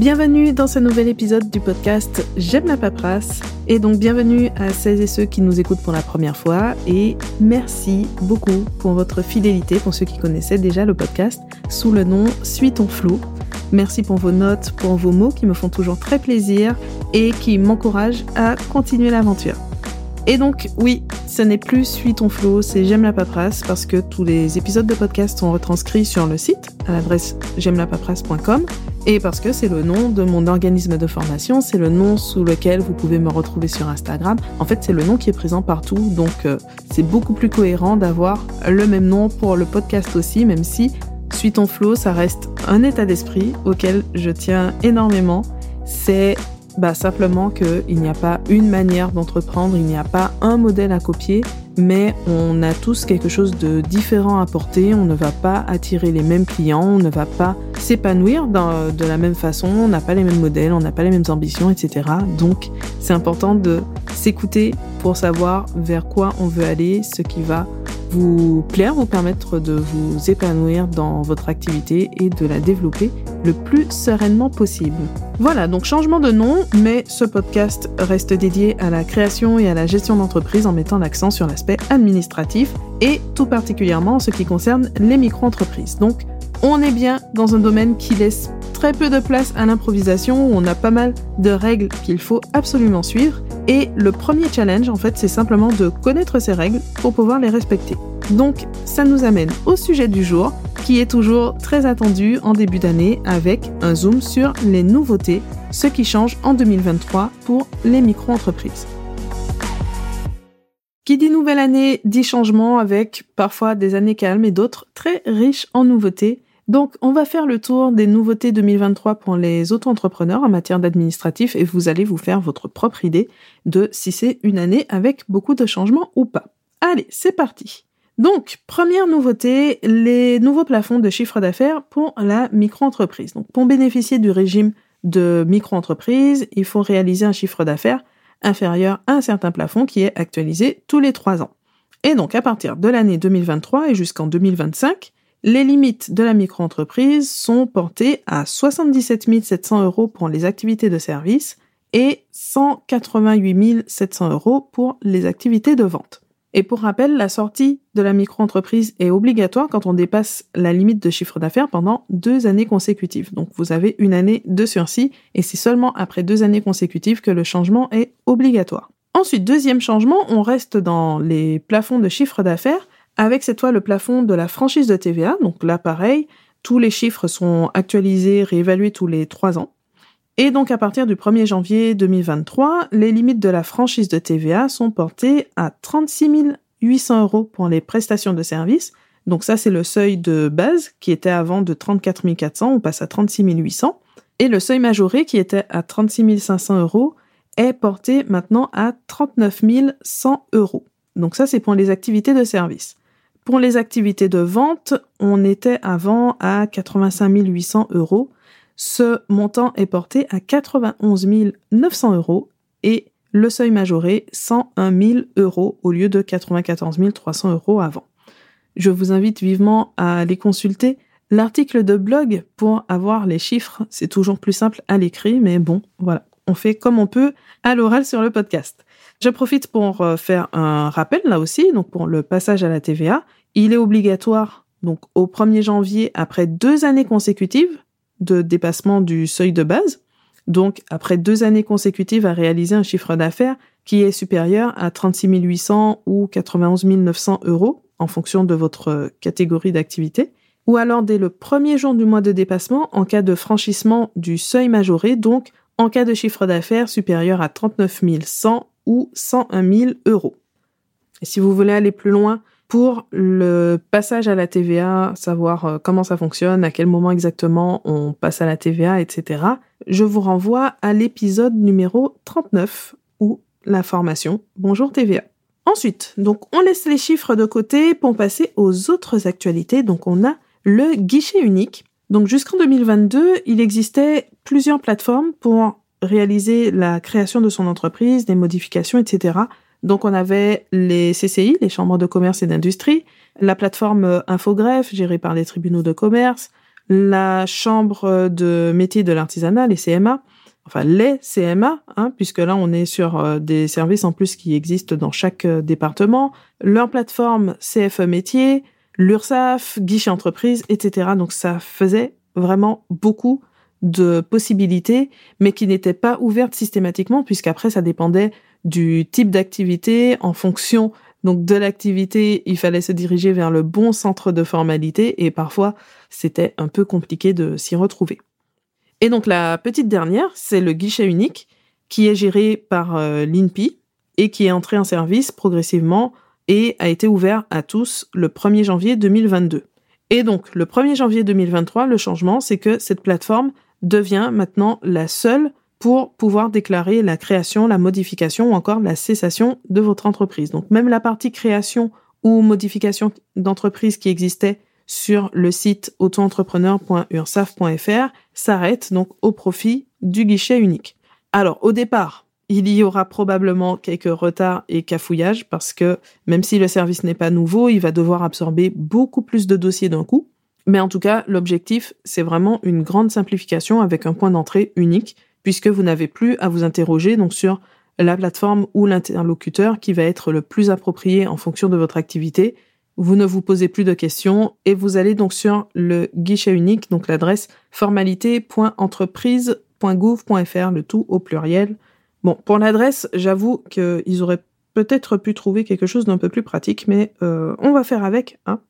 Bienvenue dans ce nouvel épisode du podcast J'aime la paperasse. Et donc bienvenue à celles et ceux qui nous écoutent pour la première fois. Et merci beaucoup pour votre fidélité, pour ceux qui connaissaient déjà le podcast, sous le nom Suis ton flou. Merci pour vos notes, pour vos mots qui me font toujours très plaisir et qui m'encouragent à continuer l'aventure. Et donc, oui, ce n'est plus Suis ton flow, c'est J'aime la paperasse parce que tous les épisodes de podcast sont retranscrits sur le site à l'adresse j'aime la paperasse.com et parce que c'est le nom de mon organisme de formation, c'est le nom sous lequel vous pouvez me retrouver sur Instagram. En fait, c'est le nom qui est présent partout, donc euh, c'est beaucoup plus cohérent d'avoir le même nom pour le podcast aussi, même si Suis ton flow, ça reste un état d'esprit auquel je tiens énormément. C'est bah, Simplement qu'il n'y a pas une manière d'entreprendre, il n'y a pas un modèle à copier, mais on a tous quelque chose de différent à porter, on ne va pas attirer les mêmes clients, on ne va pas s'épanouir de la même façon, on n'a pas les mêmes modèles, on n'a pas les mêmes ambitions, etc. Donc c'est important de s'écouter pour savoir vers quoi on veut aller, ce qui va vous plaire, vous permettre de vous épanouir dans votre activité et de la développer le plus sereinement possible. Voilà, donc changement de nom, mais ce podcast reste dédié à la création et à la gestion d'entreprise en mettant l'accent sur l'aspect administratif et tout particulièrement en ce qui concerne les micro-entreprises. On est bien dans un domaine qui laisse très peu de place à l'improvisation, où on a pas mal de règles qu'il faut absolument suivre. Et le premier challenge, en fait, c'est simplement de connaître ces règles pour pouvoir les respecter. Donc, ça nous amène au sujet du jour, qui est toujours très attendu en début d'année, avec un zoom sur les nouveautés, ce qui change en 2023 pour les micro-entreprises. Qui dit nouvelle année dit changement avec parfois des années calmes et d'autres très riches en nouveautés. Donc, on va faire le tour des nouveautés 2023 pour les auto-entrepreneurs en matière d'administratif et vous allez vous faire votre propre idée de si c'est une année avec beaucoup de changements ou pas. Allez, c'est parti. Donc, première nouveauté, les nouveaux plafonds de chiffre d'affaires pour la micro-entreprise. Donc, pour bénéficier du régime de micro-entreprise, il faut réaliser un chiffre d'affaires inférieur à un certain plafond qui est actualisé tous les trois ans. Et donc, à partir de l'année 2023 et jusqu'en 2025, les limites de la micro-entreprise sont portées à 77 700 euros pour les activités de service et 188 700 euros pour les activités de vente. Et pour rappel, la sortie de la micro-entreprise est obligatoire quand on dépasse la limite de chiffre d'affaires pendant deux années consécutives. Donc vous avez une année de sursis et c'est seulement après deux années consécutives que le changement est obligatoire. Ensuite, deuxième changement, on reste dans les plafonds de chiffre d'affaires avec cette fois le plafond de la franchise de TVA. Donc là, pareil, tous les chiffres sont actualisés, réévalués tous les trois ans. Et donc à partir du 1er janvier 2023, les limites de la franchise de TVA sont portées à 36 800 euros pour les prestations de services. Donc ça, c'est le seuil de base qui était avant de 34 400, on passe à 36 800. Et le seuil majoré qui était à 36 500 euros est porté maintenant à 39 100 euros. Donc ça, c'est pour les activités de service. Pour les activités de vente, on était avant à 85 800 euros. Ce montant est porté à 91 900 euros et le seuil majoré 101 000 euros au lieu de 94 300 euros avant. Je vous invite vivement à aller consulter l'article de blog pour avoir les chiffres. C'est toujours plus simple à l'écrit, mais bon, voilà, on fait comme on peut à l'oral sur le podcast. Je profite pour euh, faire un rappel là aussi, donc pour le passage à la TVA. Il est obligatoire donc au 1er janvier après deux années consécutives de dépassement du seuil de base. Donc après deux années consécutives à réaliser un chiffre d'affaires qui est supérieur à 36 800 ou 91 900 euros en fonction de votre catégorie d'activité. Ou alors dès le premier jour du mois de dépassement en cas de franchissement du seuil majoré, donc en cas de chiffre d'affaires supérieur à 39 100 ou 101 000 euros. Et si vous voulez aller plus loin pour le passage à la TVA, savoir euh, comment ça fonctionne, à quel moment exactement on passe à la TVA, etc., je vous renvoie à l'épisode numéro 39 ou la formation Bonjour TVA. Ensuite, donc on laisse les chiffres de côté pour passer aux autres actualités. Donc on a le guichet unique. Donc jusqu'en 2022, il existait plusieurs plateformes pour réaliser la création de son entreprise, des modifications, etc. Donc on avait les CCI, les chambres de commerce et d'industrie, la plateforme Infogreffe gérée par les tribunaux de commerce, la chambre de métier de l'artisanat, les CMA, enfin les CMA, hein, puisque là on est sur euh, des services en plus qui existent dans chaque euh, département, leur plateforme CFE métier, l'URSAF, guichet entreprise, etc. Donc ça faisait vraiment beaucoup de possibilités, mais qui n'étaient pas ouvertes systématiquement, puisqu'après ça dépendait du type d'activité en fonction donc de l'activité, il fallait se diriger vers le bon centre de formalité et parfois c'était un peu compliqué de s'y retrouver. Et donc la petite dernière, c'est le guichet unique qui est géré par euh, l'INPI et qui est entré en service progressivement et a été ouvert à tous le 1er janvier 2022. Et donc le 1er janvier 2023, le changement, c'est que cette plateforme devient maintenant la seule pour pouvoir déclarer la création, la modification ou encore la cessation de votre entreprise. Donc même la partie création ou modification d'entreprise qui existait sur le site autoentrepreneur.ursaf.fr s'arrête donc au profit du guichet unique. Alors au départ, il y aura probablement quelques retards et cafouillages parce que même si le service n'est pas nouveau, il va devoir absorber beaucoup plus de dossiers d'un coup. Mais en tout cas, l'objectif, c'est vraiment une grande simplification avec un point d'entrée unique puisque vous n'avez plus à vous interroger donc sur la plateforme ou l'interlocuteur qui va être le plus approprié en fonction de votre activité. Vous ne vous posez plus de questions et vous allez donc sur le guichet unique, donc l'adresse formalité.entreprise.gouv.fr, le tout au pluriel. Bon, pour l'adresse, j'avoue qu'ils auraient peut-être pu trouver quelque chose d'un peu plus pratique, mais euh, on va faire avec. Hein.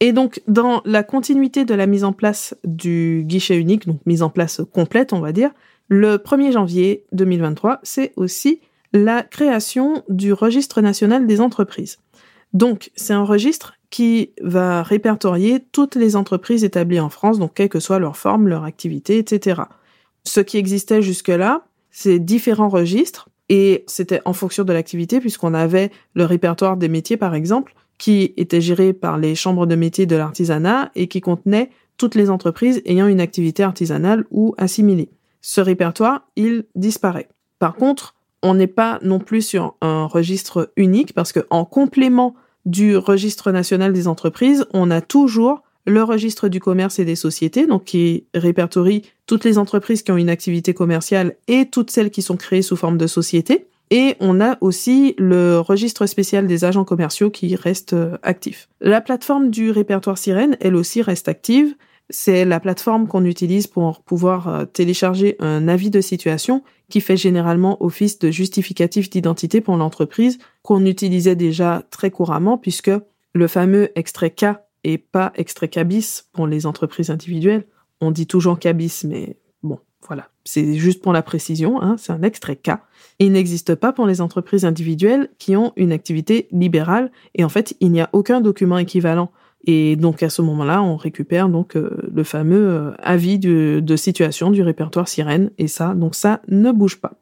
Et donc, dans la continuité de la mise en place du guichet unique, donc mise en place complète, on va dire, le 1er janvier 2023, c'est aussi la création du registre national des entreprises. Donc, c'est un registre qui va répertorier toutes les entreprises établies en France, donc quelle que soit leur forme, leur activité, etc. Ce qui existait jusque-là, c'est différents registres, et c'était en fonction de l'activité, puisqu'on avait le répertoire des métiers, par exemple, qui était géré par les chambres de métiers de l'artisanat et qui contenait toutes les entreprises ayant une activité artisanale ou assimilée ce répertoire, il disparaît. Par contre, on n'est pas non plus sur un registre unique parce que en complément du registre national des entreprises, on a toujours le registre du commerce et des sociétés, donc qui répertorie toutes les entreprises qui ont une activité commerciale et toutes celles qui sont créées sous forme de société. Et on a aussi le registre spécial des agents commerciaux qui reste euh, actif. La plateforme du répertoire sirène, elle aussi reste active. C'est la plateforme qu'on utilise pour pouvoir euh, télécharger un avis de situation qui fait généralement office de justificatif d'identité pour l'entreprise qu'on utilisait déjà très couramment puisque le fameux extrait K et pas extrait CABIS pour les entreprises individuelles. On dit toujours CABIS, mais bon, voilà. C'est juste pour la précision, hein, c'est un extrait K. il n'existe pas pour les entreprises individuelles qui ont une activité libérale et en fait, il n'y a aucun document équivalent et donc à ce moment-là, on récupère donc euh, le fameux euh, avis de, situation du répertoire sirène et ça, donc ça ne bouge pas.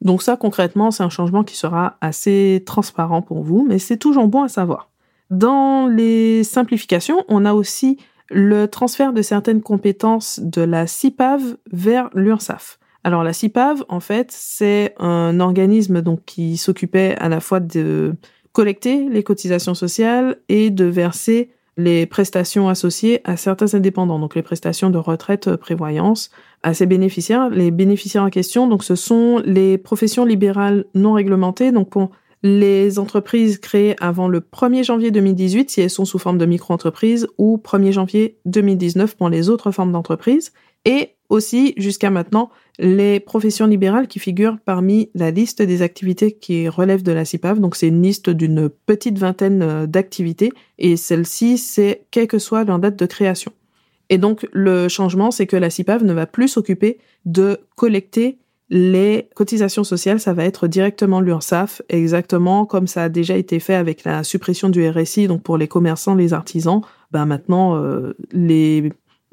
Donc ça concrètement, c'est un changement qui sera assez transparent pour vous, mais c'est toujours bon à savoir. Dans les simplifications, on a aussi le transfert de certaines compétences de la CIPAV vers l'URSAF. Alors la CIPAV, en fait, c'est un organisme donc qui s'occupait à la fois de collecter les cotisations sociales et de verser les prestations associées à certains indépendants, donc les prestations de retraite, euh, prévoyance, à ces bénéficiaires. Les bénéficiaires en question, donc ce sont les professions libérales non réglementées, donc les entreprises créées avant le 1er janvier 2018 si elles sont sous forme de micro-entreprise ou 1er janvier 2019 pour les autres formes d'entreprise et aussi jusqu'à maintenant les professions libérales qui figurent parmi la liste des activités qui relèvent de la CIPAV. Donc c'est une liste d'une petite vingtaine euh, d'activités et celle-ci c'est quelle que soit leur date de création. Et donc le changement c'est que la CIPAV ne va plus s'occuper de collecter les cotisations sociales, ça va être directement l'URSSAF, exactement comme ça a déjà été fait avec la suppression du RSI, donc pour les commerçants, les artisans. Ben maintenant, euh, les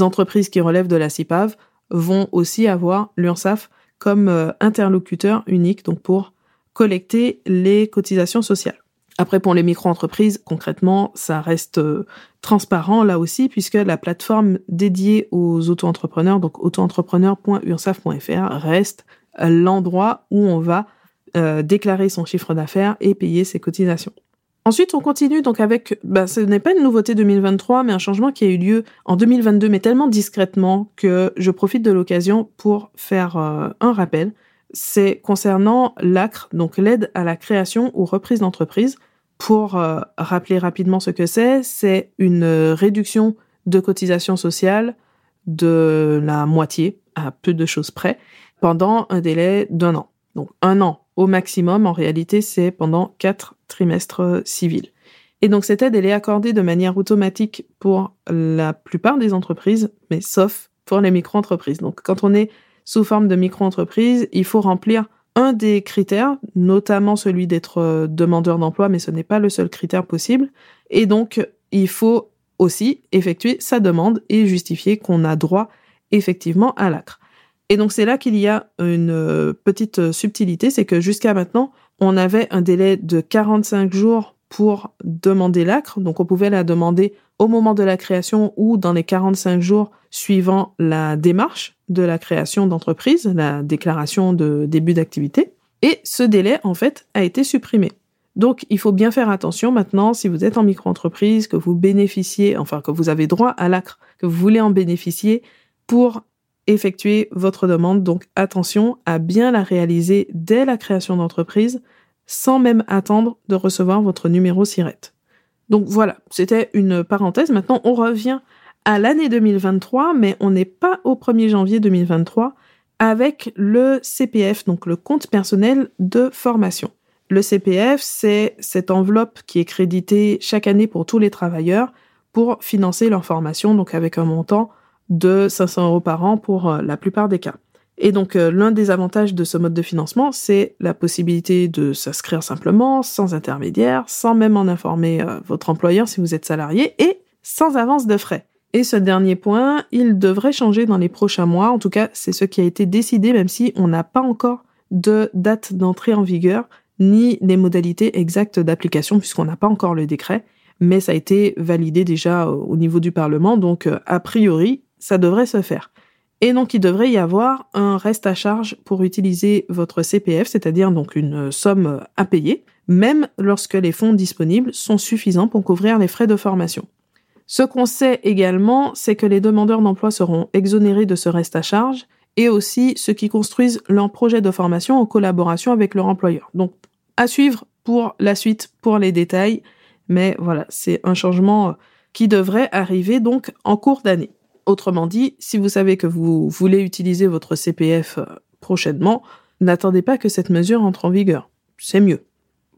entreprises qui relèvent de la CIPAV vont aussi avoir l'URSSAF comme euh, interlocuteur unique donc pour collecter les cotisations sociales. Après, pour les micro-entreprises, concrètement, ça reste euh, transparent là aussi, puisque la plateforme dédiée aux auto-entrepreneurs, donc auto-entrepreneur.ursaf.fr, reste l'endroit où on va euh, déclarer son chiffre d'affaires et payer ses cotisations. Ensuite, on continue donc avec, bah, ce n'est pas une nouveauté 2023, mais un changement qui a eu lieu en 2022, mais tellement discrètement que je profite de l'occasion pour faire euh, un rappel. C'est concernant l'ACRE, donc l'aide à la création ou reprise d'entreprise. Pour euh, rappeler rapidement ce que c'est, c'est une réduction de cotisation sociale de la moitié, à peu de choses près, pendant un délai d'un an. Donc un an au maximum, en réalité, c'est pendant quatre trimestres civils. Et donc cette aide, elle est accordée de manière automatique pour la plupart des entreprises, mais sauf pour les micro-entreprises. Donc quand on est sous forme de micro-entreprise, il faut remplir un des critères, notamment celui d'être demandeur d'emploi, mais ce n'est pas le seul critère possible. Et donc il faut aussi effectuer sa demande et justifier qu'on a droit effectivement à l'acre. Et donc c'est là qu'il y a une euh, petite euh, subtilité, c'est que jusqu'à maintenant, on avait un délai de 45 jours pour demander l'acre, donc on pouvait la demander au moment de la création ou dans les 45 jours suivant la démarche de la création d'entreprise, la déclaration de début d'activité. Et ce délai, en fait, a été supprimé. Donc, il faut bien faire attention maintenant, si vous êtes en micro-entreprise, que vous bénéficiez, enfin, que vous avez droit à l'acre, que vous voulez en bénéficier pour effectuer votre demande. Donc attention à bien la réaliser dès la création d'entreprise sans même attendre de recevoir votre numéro SIRET. Donc voilà, c'était une parenthèse. Maintenant, on revient à l'année 2023, mais on n'est pas au 1er janvier 2023 avec le CPF, donc le compte personnel de formation. Le CPF, c'est cette enveloppe qui est créditée chaque année pour tous les travailleurs pour financer leur formation, donc avec un montant de 500 euros par an pour euh, la plupart des cas. Et donc euh, l'un des avantages de ce mode de financement, c'est la possibilité de s'inscrire simplement, sans intermédiaire, sans même en informer euh, votre employeur si vous êtes salarié, et sans avance de frais. Et ce dernier point, il devrait changer dans les prochains mois, en tout cas c'est ce qui a été décidé, même si on n'a pas encore de date d'entrée en vigueur, ni les modalités exactes d'application, puisqu'on n'a pas encore le décret, mais ça a été validé déjà au niveau du Parlement, donc a priori, ça devrait se faire. Et donc il devrait y avoir un reste à charge pour utiliser votre CPF, c'est-à-dire donc une somme à payer, même lorsque les fonds disponibles sont suffisants pour couvrir les frais de formation. Ce qu'on sait également, c'est que les demandeurs d'emploi seront exonérés de ce reste à charge et aussi ceux qui construisent leur projet de formation en collaboration avec leur employeur. Donc à suivre pour la suite, pour les détails, mais voilà, c'est un changement qui devrait arriver donc en cours d'année. Autrement dit, si vous savez que vous voulez utiliser votre CPF euh, prochainement, n'attendez pas que cette mesure entre en vigueur. C'est mieux.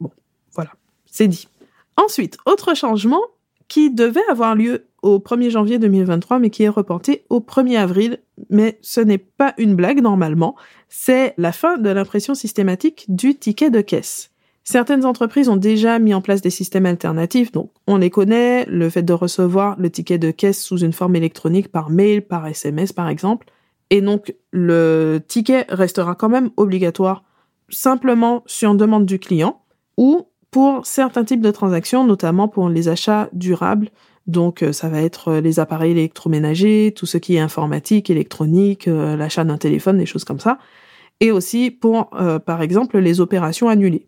Bon, voilà, c'est dit. Ensuite, autre changement qui devait avoir lieu au 1er janvier 2023, mais qui est reporté au 1er avril. Mais ce n'est pas une blague normalement, c'est la fin de l'impression systématique du ticket de caisse. Certaines entreprises ont déjà mis en place des systèmes alternatifs, donc on les connaît, le fait de recevoir le ticket de caisse sous une forme électronique par mail, par SMS par exemple, et donc le ticket restera quand même obligatoire simplement sur demande du client ou pour certains types de transactions, notamment pour les achats durables. Donc euh, ça va être les appareils électroménagers, tout ce qui est informatique, électronique, euh, l'achat d'un téléphone, des choses comme ça. Et aussi pour, euh, par exemple, les opérations annulées.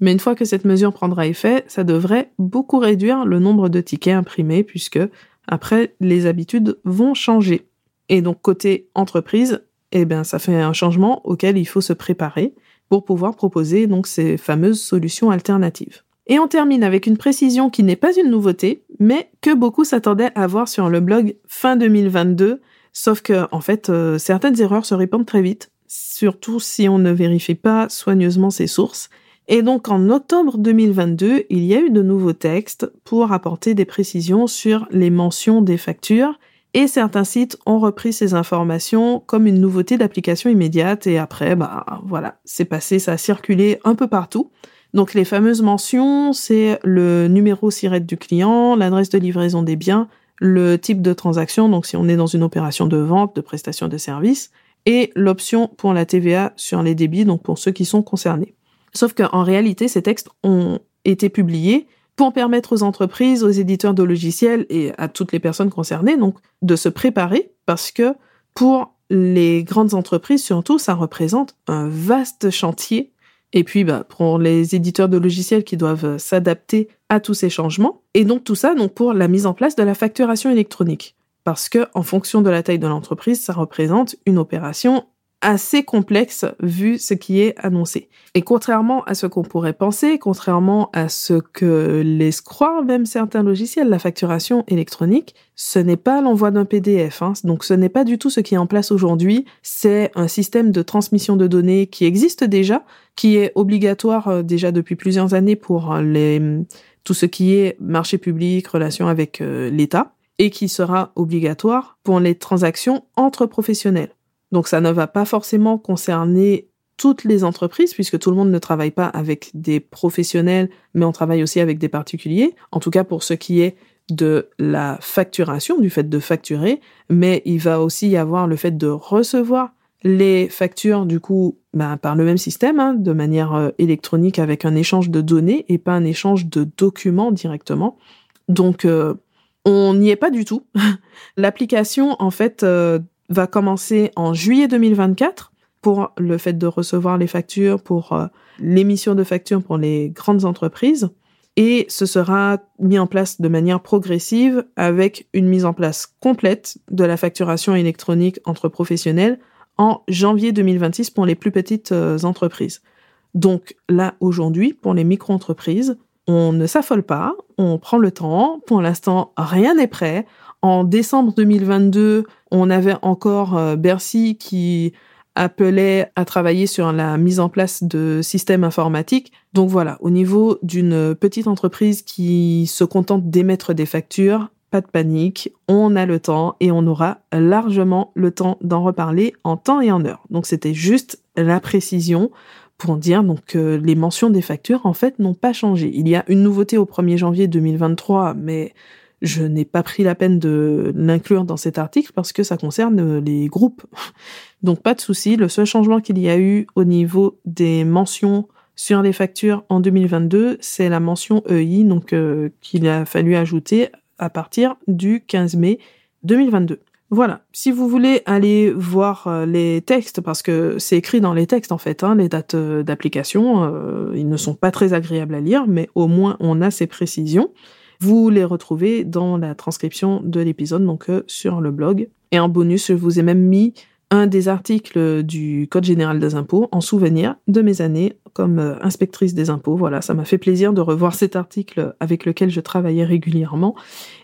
Mais une fois que cette mesure prendra effet, ça devrait beaucoup réduire le nombre de tickets imprimés puisque après les habitudes vont changer. Et donc côté entreprise, eh bien ça fait un changement auquel il faut se préparer pour pouvoir proposer donc ces fameuses solutions alternatives. Et on termine avec une précision qui n'est pas une nouveauté, mais que beaucoup s'attendaient à voir sur le blog fin 2022, sauf que en fait euh, certaines erreurs se répandent très vite, surtout si on ne vérifie pas soigneusement ses sources. Et donc en octobre 2022, il y a eu de nouveaux textes pour apporter des précisions sur les mentions des factures et certains sites ont repris ces informations comme une nouveauté d'application immédiate et après, bah voilà, c'est passé, ça a circulé un peu partout. Donc les fameuses mentions, c'est le numéro SIRET du client, l'adresse de livraison des biens, le type de transaction, donc si on est dans une opération de vente, de prestation de services, et l'option pour la TVA sur les débits, donc pour ceux qui sont concernés. Sauf qu'en réalité, ces textes ont été publiés pour permettre aux entreprises, aux éditeurs de logiciels et à toutes les personnes concernées, de se préparer parce que pour les grandes entreprises, surtout, ça représente un vaste chantier Et puis, bah, pour les éditeurs de logiciels qui doivent s'adapter à tous ces changements. Et donc, tout ça, donc, pour la mise en place de la facturation électronique. Parce que, en fonction de la taille de l'entreprise, ça représente une opération assez complexe vu ce qui est annoncé. Et contrairement à ce qu'on pourrait penser, contrairement à ce que laissent croire même certains logiciels, la facturation électronique, ce n'est pas l'envoi d'un PDF. Hein. Donc ce n'est pas du tout ce qui est en place aujourd'hui. C'est un système de transmission de données qui existe déjà, qui est obligatoire euh, déjà depuis plusieurs années pour euh, les, tout ce qui est marché public, relation avec euh, l'État, et qui sera obligatoire pour les transactions entre professionnels. Donc ça ne va pas forcément concerner toutes les entreprises, puisque tout le monde ne travaille pas avec des professionnels, mais on travaille aussi avec des particuliers, en tout cas pour ce qui est de la facturation, du fait de facturer, mais il va aussi y avoir le fait de recevoir les factures, du coup, ben, par le même système, hein, de manière euh, électronique avec un échange de données et pas un échange de documents directement. Donc, euh, on n'y est pas du tout. L'application, en fait, euh, va commencer en juillet 2024 pour le fait de recevoir les factures, pour euh, l'émission de factures pour les grandes entreprises. Et ce sera mis en place de manière progressive avec une mise en place complète de la facturation électronique entre professionnels en janvier 2026 pour les plus petites euh, entreprises. Donc là, aujourd'hui, pour les micro-entreprises, on ne s'affole pas, on prend le temps. Pour l'instant, rien n'est prêt. En décembre 2022, on avait encore euh, Bercy qui appelait à travailler sur la mise en place de systèmes informatiques. Donc voilà, au niveau d'une petite entreprise qui se contente d'émettre des factures, pas de panique, on a le temps et on aura largement le temps d'en reparler en temps et en heure. Donc c'était juste la précision pour dire donc que les mentions des factures en fait n'ont pas changé. Il y a une nouveauté au 1er janvier 2023, mais je n'ai pas pris la peine de l'inclure dans cet article parce que ça concerne les groupes. Donc pas de souci, le seul changement qu'il y a eu au niveau des mentions sur les factures en 2022, c'est la mention EI donc euh, qu'il a fallu ajouter à partir du 15 mai 2022. Voilà, si vous voulez aller voir euh, les textes, parce que c'est écrit dans les textes en fait, hein, les dates euh, d'application, ils ne sont pas très agréables à lire, mais au moins on a ces précisions. Vous les retrouvez dans la transcription de l'épisode, donc euh, sur le blog. Et en bonus, je vous ai même mis un des articles du Code général des impôts en souvenir de mes années comme euh, inspectrice des impôts. Voilà, ça m'a fait plaisir de revoir cet article avec lequel je travaillais régulièrement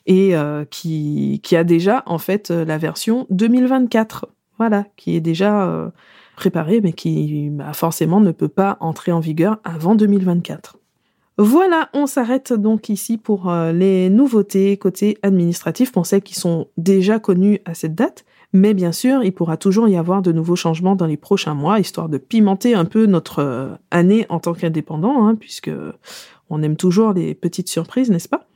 et euh, qui, a déjà en fait la version 2024. Voilà, qui est déjà préparée mais qui forcément ne peut pas entrer en vigueur avant 2024. Voilà, on s'arrête donc ici pour euh, les nouveautés côté administratif pour celles qui sont déjà connues à cette date. Mais bien sûr, il pourra toujours y avoir de nouveaux changements dans les prochains mois, histoire de pimenter un peu notre euh, année en tant qu'indépendant, hein, puisque on aime toujours les petites surprises, n'est-ce pas?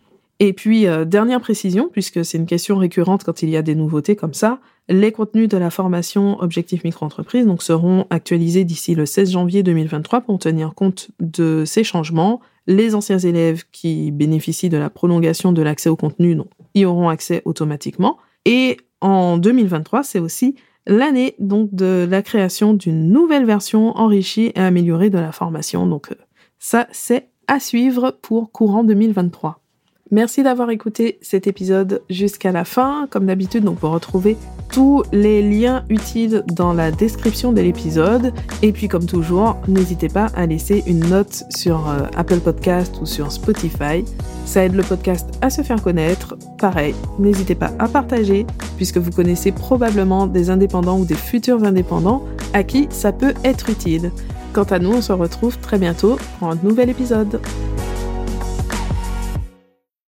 Et puis, euh, dernière précision, puisque c'est une question récurrente quand il y a des nouveautés comme ça, les contenus de la formation Objectif Micro-entreprise seront actualisés d'ici le 16 janvier 2023 pour tenir compte de ces changements. Les anciens élèves qui bénéficient de la prolongation de l'accès au contenu y auront accès automatiquement. Et en 2023, c'est aussi l'année donc de la création d'une nouvelle version enrichie et améliorée de la formation. Donc euh, ça, c'est à suivre pour courant 2023. Merci d'avoir écouté cet épisode jusqu'à la fin. Comme d'habitude, vous retrouvez tous les liens utiles dans la description de l'épisode. Et puis comme toujours, n'hésitez pas à laisser une note sur euh, Apple Podcast ou sur Spotify. Ça aide le podcast à se faire connaître. Pareil, n'hésitez pas à partager puisque vous connaissez probablement des indépendants ou des futurs indépendants à qui ça peut être utile. Quant à nous, on se retrouve très bientôt pour un nouvel épisode.